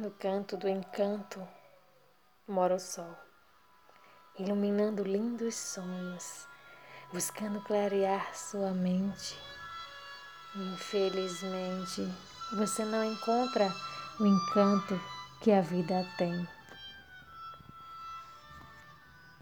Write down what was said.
No canto do encanto mora o sol, iluminando lindos sonhos, buscando clarear sua mente. Infelizmente, você não encontra o encanto que a vida tem.